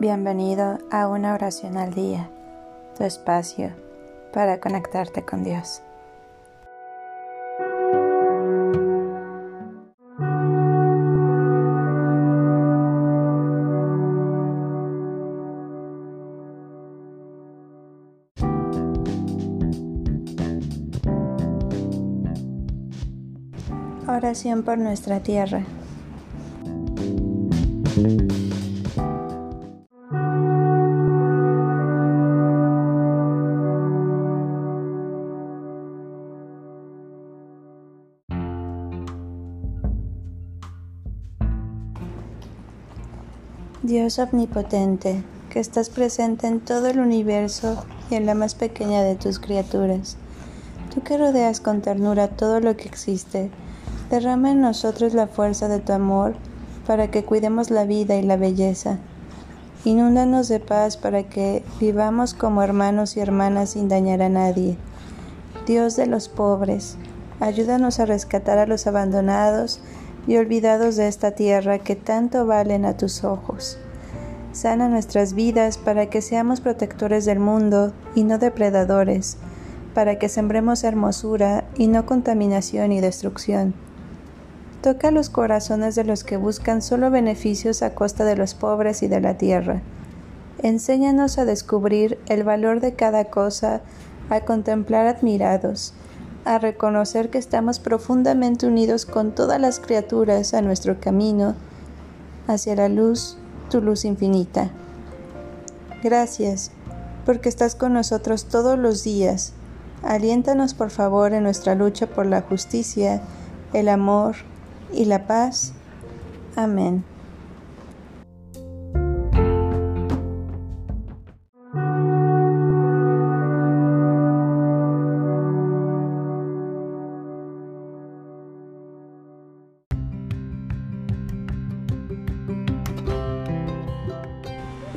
Bienvenido a una oración al día, tu espacio para conectarte con Dios. Oración por nuestra tierra. Dios omnipotente, que estás presente en todo el universo y en la más pequeña de tus criaturas. Tú que rodeas con ternura todo lo que existe, derrama en nosotros la fuerza de tu amor para que cuidemos la vida y la belleza. Inúndanos de paz para que vivamos como hermanos y hermanas sin dañar a nadie. Dios de los pobres, ayúdanos a rescatar a los abandonados y olvidados de esta tierra que tanto valen a tus ojos. Sana nuestras vidas para que seamos protectores del mundo y no depredadores, para que sembremos hermosura y no contaminación y destrucción. Toca los corazones de los que buscan solo beneficios a costa de los pobres y de la tierra. Enséñanos a descubrir el valor de cada cosa, a contemplar admirados, a reconocer que estamos profundamente unidos con todas las criaturas a nuestro camino hacia la luz, tu luz infinita. Gracias, porque estás con nosotros todos los días. Aliéntanos por favor en nuestra lucha por la justicia, el amor y la paz. Amén.